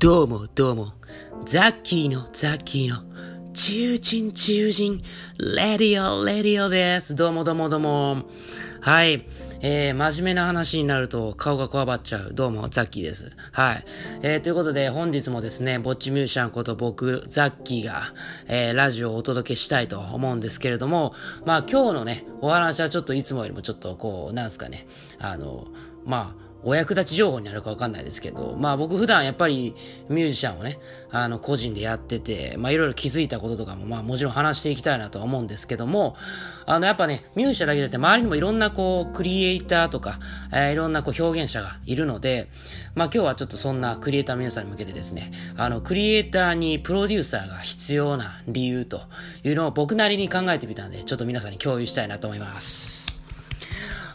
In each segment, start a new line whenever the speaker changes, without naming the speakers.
どうもどうも、ザッキーのザッキーの中人中人、レディオレディオです。どうもどうもどうも。はい。えー、真面目な話になると顔がこわばっちゃう。どうも、ザッキーです。はい。えー、ということで本日もですね、ぼっちミュージシャンこと僕、ザッキーが、えー、ラジオをお届けしたいと思うんですけれども、まあ今日のね、お話はちょっといつもよりもちょっとこう、なんすかね、あの、まあ、お役立ち情報になるかわかんないですけど、まあ僕普段やっぱりミュージシャンをね、あの個人でやってて、まあいろいろ気づいたこととかもまあもちろん話していきたいなとは思うんですけども、あのやっぱね、ミュージシャンだけじゃなくて周りにもいろんなこうクリエイターとか、えー、いろんなこう表現者がいるので、まあ今日はちょっとそんなクリエイターの皆さんに向けてですね、あのクリエイターにプロデューサーが必要な理由というのを僕なりに考えてみたんで、ちょっと皆さんに共有したいなと思います。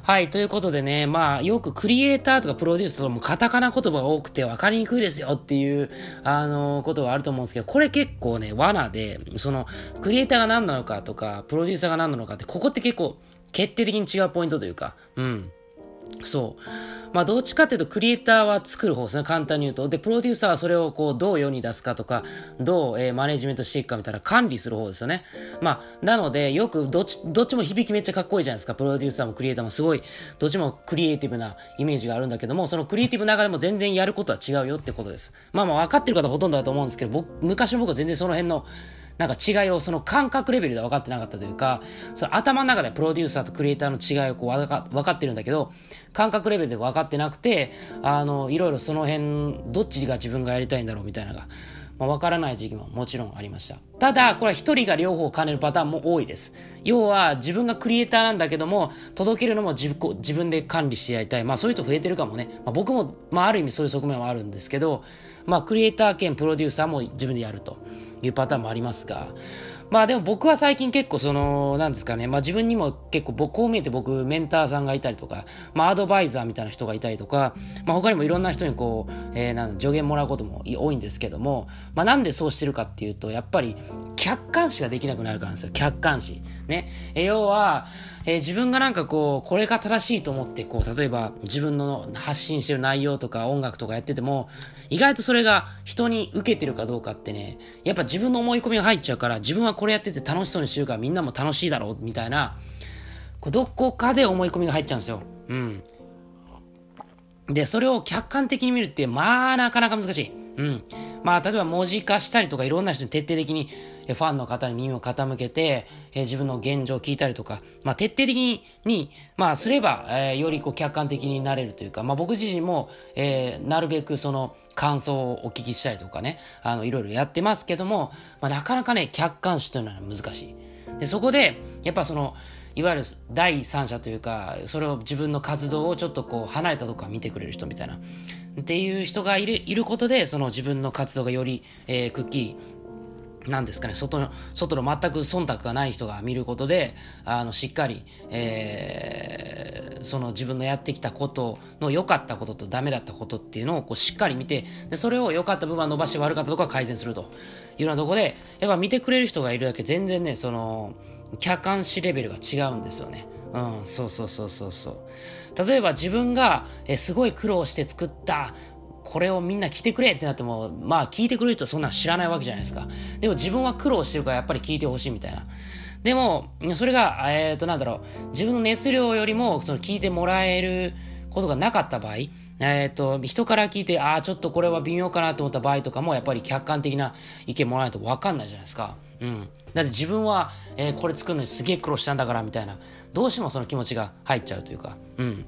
はい、ということでね、まあ、よくクリエイターとかプロデュースとかもカタカナ言葉が多くて分かりにくいですよっていう、あのー、ことがあると思うんですけど、これ結構ね、罠で、その、クリエイターが何なのかとか、プロデューサーが何なのかって、ここって結構、決定的に違うポイントというか、うん。そう。まあ、どっちかっていうと、クリエイターは作る方ですね、簡単に言うと。で、プロデューサーはそれをこう、どう世に出すかとか、どう、えー、マネジメントしていくかみたいな管理する方ですよね。まあ、なので、よく、どっち、どっちも響きめっちゃかっこいいじゃないですか。プロデューサーもクリエイターもすごい、どっちもクリエイティブなイメージがあるんだけども、そのクリエイティブの中でも全然やることは違うよってことです。まあまあ、分かってる方ほとんどだと思うんですけど、僕、昔の僕は全然その辺の、なんか違いをその感覚レベルで分かってなかったというか、その頭の中でプロデューサーとクリエイターの違いをこう分か分かってるんだけど、感覚レベルで分かってなくて、あの、いろいろその辺、どっちが自分がやりたいんだろうみたいなのが、まあ、分からない時期ももちろんありました。ただ、これは一人が両方を兼ねるパターンも多いです。要は、自分がクリエイターなんだけども、届けるのも自分自分で管理してやりたい。まあ、そういう人増えてるかもね。まあ、僕も、まあ、ある意味そういう側面はあるんですけど、まあ、クリエイター兼プロデューサーも自分でやるというパターンもありますが、まあでも僕は最近結構その、なんですかね、まあ自分にも結構僕、こう見えて僕、メンターさんがいたりとか、まあアドバイザーみたいな人がいたりとか、まあ他にもいろんな人にこう、えー、なん助言もらうことも多いんですけども、まあなんでそうしてるかっていうと、やっぱり客観視ができなくなるからなんですよ。客観視。ね。え、要は、えー、自分がなんかこう、これが正しいと思って、こう、例えば自分の発信してる内容とか音楽とかやってても、意外とそれが人に受けてるかどうかってね、やっぱ自分の思い込みが入っちゃうから、自分はこれやってて楽しそうにしてるからみんなも楽しいだろう、みたいな、こどこかで思い込みが入っちゃうんですよ。うん。で、それを客観的に見るって、まあ、なかなか難しい。うん。まあ、例えば文字化したりとか、いろんな人に徹底的に、ファンの方に耳を傾けて、え自分の現状を聞いたりとか、まあ、徹底的に、にまあ、すれば、え、よりこう客観的になれるというか、まあ、僕自身も、えー、なるべくその、感想をお聞きしたりとかね、あの、いろいろやってますけども、まあ、なかなかね、客観視というのは難しい。で、そこで、やっぱその、いわゆる第三者というか、それを自分の活動をちょっとこう離れたとこから見てくれる人みたいな。っていう人がいる、いることで、その自分の活動がより、えー、クッキー、なんですかね、外の、外の全く忖度がない人が見ることで、あの、しっかり、えー、その自分のやってきたことの良かったこととダメだったことっていうのをこうしっかり見て、で、それを良かった部分は伸ばして悪かったところは改善するというようなところで、やっぱ見てくれる人がいるだけ全然ね、その、客観視レベルが違うんですよね。うん、そうそうそうそうそう。例えば自分が、えすごい苦労して作った、これをみんな聞いてくれってなっても、まあ聞いてくれる人はそんな知らないわけじゃないですか。でも自分は苦労してるからやっぱり聞いてほしいみたいな。でも、それが、えっ、ー、と、なんだろう、自分の熱量よりも、その聞いてもらえることがなかった場合、えっ、ー、と、人から聞いて、ああ、ちょっとこれは微妙かなと思った場合とかも、やっぱり客観的な意見もらえないと分かんないじゃないですか。うん。だって自分は、えー、これ作るのにすげえ苦労したんだから、みたいな。どうしてもその気持ちが入っちゃうというか。うん。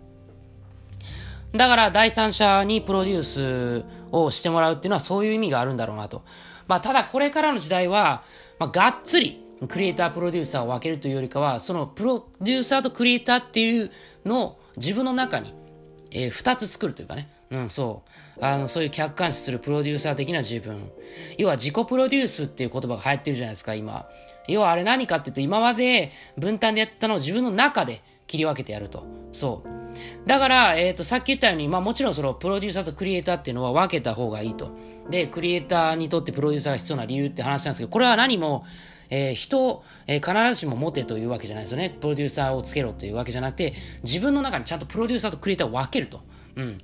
だから第三者にプロデュースをしてもらうっていうのはそういう意味があるんだろうなと。まあただこれからの時代は、まあがっつりクリエイター、プロデューサーを分けるというよりかは、そのプロデューサーとクリエイターっていうのを自分の中に、えー、二つ作るというかね。うん、そう。あの、そういう客観視するプロデューサー的な自分。要は自己プロデュースっていう言葉が流行ってるじゃないですか、今。要はあれ何かっていうと、今まで分担でやったのを自分の中で切り分けてやると。そう。だから、えっ、ー、と、さっき言ったように、まあもちろんそのプロデューサーとクリエイターっていうのは分けた方がいいと。で、クリエイターにとってプロデューサーが必要な理由って話なんですけど、これは何も、えー、人を、えー、必ずしも持てというわけじゃないですよね。プロデューサーをつけろというわけじゃなくて、自分の中にちゃんとプロデューサーとクリエイターを分けると。うん。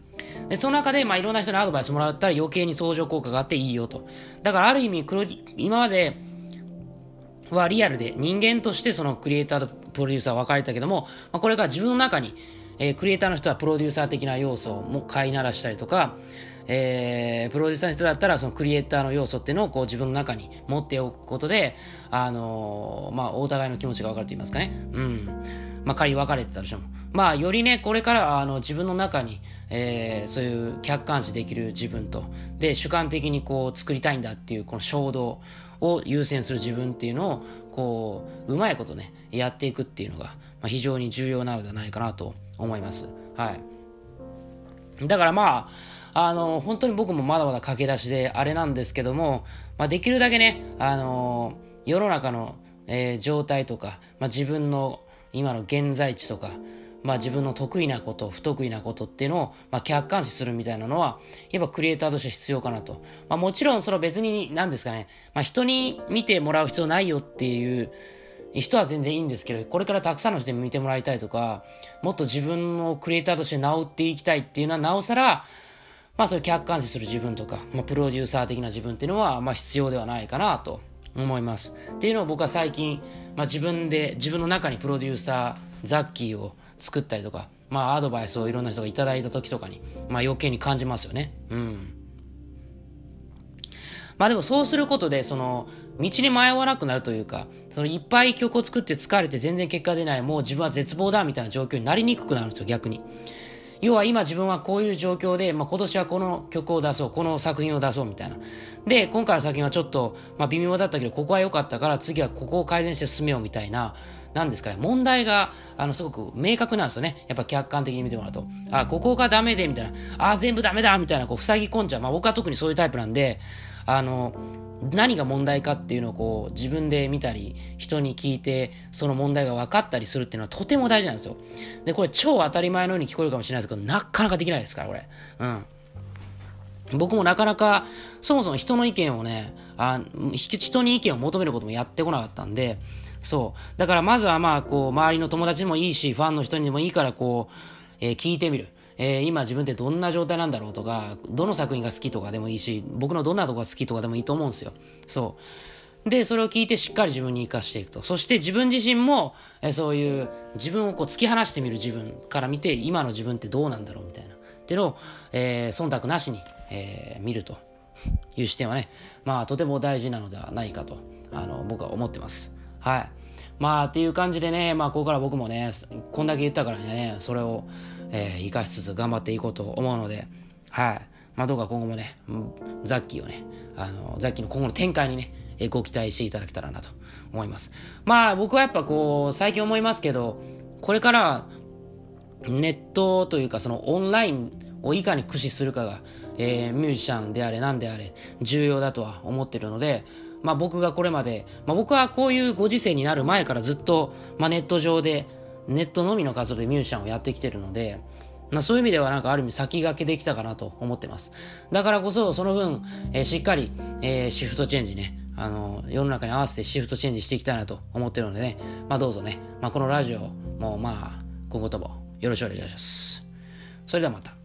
で、その中で、まあ、いろんな人にアドバイスもらったら余計に相乗効果があっていいよと。だから、ある意味、今まではリアルで人間としてそのクリエイターとプロデューサー分かれたけども、まあ、これから自分の中に、えー、クリエイターの人はプロデューサー的な要素も飼いならしたりとか、えー、プロデューサーの人だったらそのクリエイターの要素っていうのをこう自分の中に持っておくことで、あのー、まあ、お互いの気持ちが分かると言いますかね。うん。まあ、仮に分かれてたでしょう。まあ、よりね、これからあの自分の中に、えー、そういう客観視できる自分と、で、主観的にこう作りたいんだっていうこの衝動を優先する自分っていうのを、こう、うまいことね、やっていくっていうのが、まあ、非常に重要なのではないかなと思います。はい。だからまあ、あの、本当に僕もまだまだ駆け出しであれなんですけども、まあ、できるだけね、あの、世の中の、えー、状態とか、まあ、自分の今の現在地とか、まあ自分の得意なこと、不得意なことっていうのを、まあ客観視するみたいなのは、やっぱクリエイターとして必要かなと。まあもちろんその別に何ですかね、まあ人に見てもらう必要ないよっていう人は全然いいんですけど、これからたくさんの人に見てもらいたいとか、もっと自分のクリエイターとして治っていきたいっていうのはなおさら、まあそれ客観視する自分とか、まあプロデューサー的な自分っていうのは、まあ必要ではないかなと思います。っていうのを僕は最近、まあ自分で、自分の中にプロデューサー、ザッキーを作ったりとか、まあアドバイスをいろんな人がいただいた時とかに、まあ余計に感じますよね。うん。まあでもそうすることで、その、道に迷わなくなるというか、そのいっぱい曲を作って疲れて全然結果出ない、もう自分は絶望だみたいな状況になりにくくなるんですよ、逆に。要は今自分はこういう状況で、まあ、今年はこの曲を出そう、この作品を出そうみたいな。で、今回の作品はちょっと、まあ、微妙だったけど、ここは良かったから、次はここを改善して進めようみたいな、なんですかね、問題が、あの、すごく明確なんですよね。やっぱ客観的に見てもらうと。あ、ここがダメで、みたいな。あ、全部ダメだみたいな、こう、塞ぎ込んじゃう。まあ僕は特にそういうタイプなんで、あの、何が問題かっていうのをこう自分で見たり人に聞いてその問題が分かったりするっていうのはとても大事なんですよ。で、これ超当たり前のように聞こえるかもしれないですけど、なかなかできないですから、これ。うん。僕もなかなか、そもそも人の意見をね、あ人に意見を求めることもやってこなかったんで、そう。だからまずはまあ、こう、周りの友達にもいいし、ファンの人にもいいから、こう、えー、聞いてみる。えー、今自分ってどんな状態なんだろうとか、どの作品が好きとかでもいいし、僕のどんなとこが好きとかでもいいと思うんですよ。そう。で、それを聞いてしっかり自分に活かしていくと。そして自分自身も、えー、そういう自分をこう突き放してみる自分から見て、今の自分ってどうなんだろうみたいな。っていうのを、えー、忖度なしに、えー、見るという視点はね、まあとても大事なのではないかと、あの、僕は思ってます。はい。まあっていう感じでね、まあここから僕もね、こんだけ言ったからね、それを、えー、生かしつつ頑張っていこうと思うので、はい。まあどうか今後もね、ザッキーをね、あの、ザッキーの今後の展開にね、えご期待していただけたらなと思います。まあ僕はやっぱこう、最近思いますけど、これからネットというかそのオンラインをいかに駆使するかが、えー、ミュージシャンであれ何であれ重要だとは思ってるので、まあ僕がこれまで、まあ僕はこういうご時世になる前からずっと、まあネット上で、ネットのみの活動でミュージシャンをやってきてるので、まあそういう意味ではなんかある意味先駆けできたかなと思ってます。だからこそその分、えー、しっかり、えー、シフトチェンジね、あの、世の中に合わせてシフトチェンジしていきたいなと思ってるのでね、まあどうぞね、まあこのラジオもまあ今後ともよろしくお願いします。それではまた。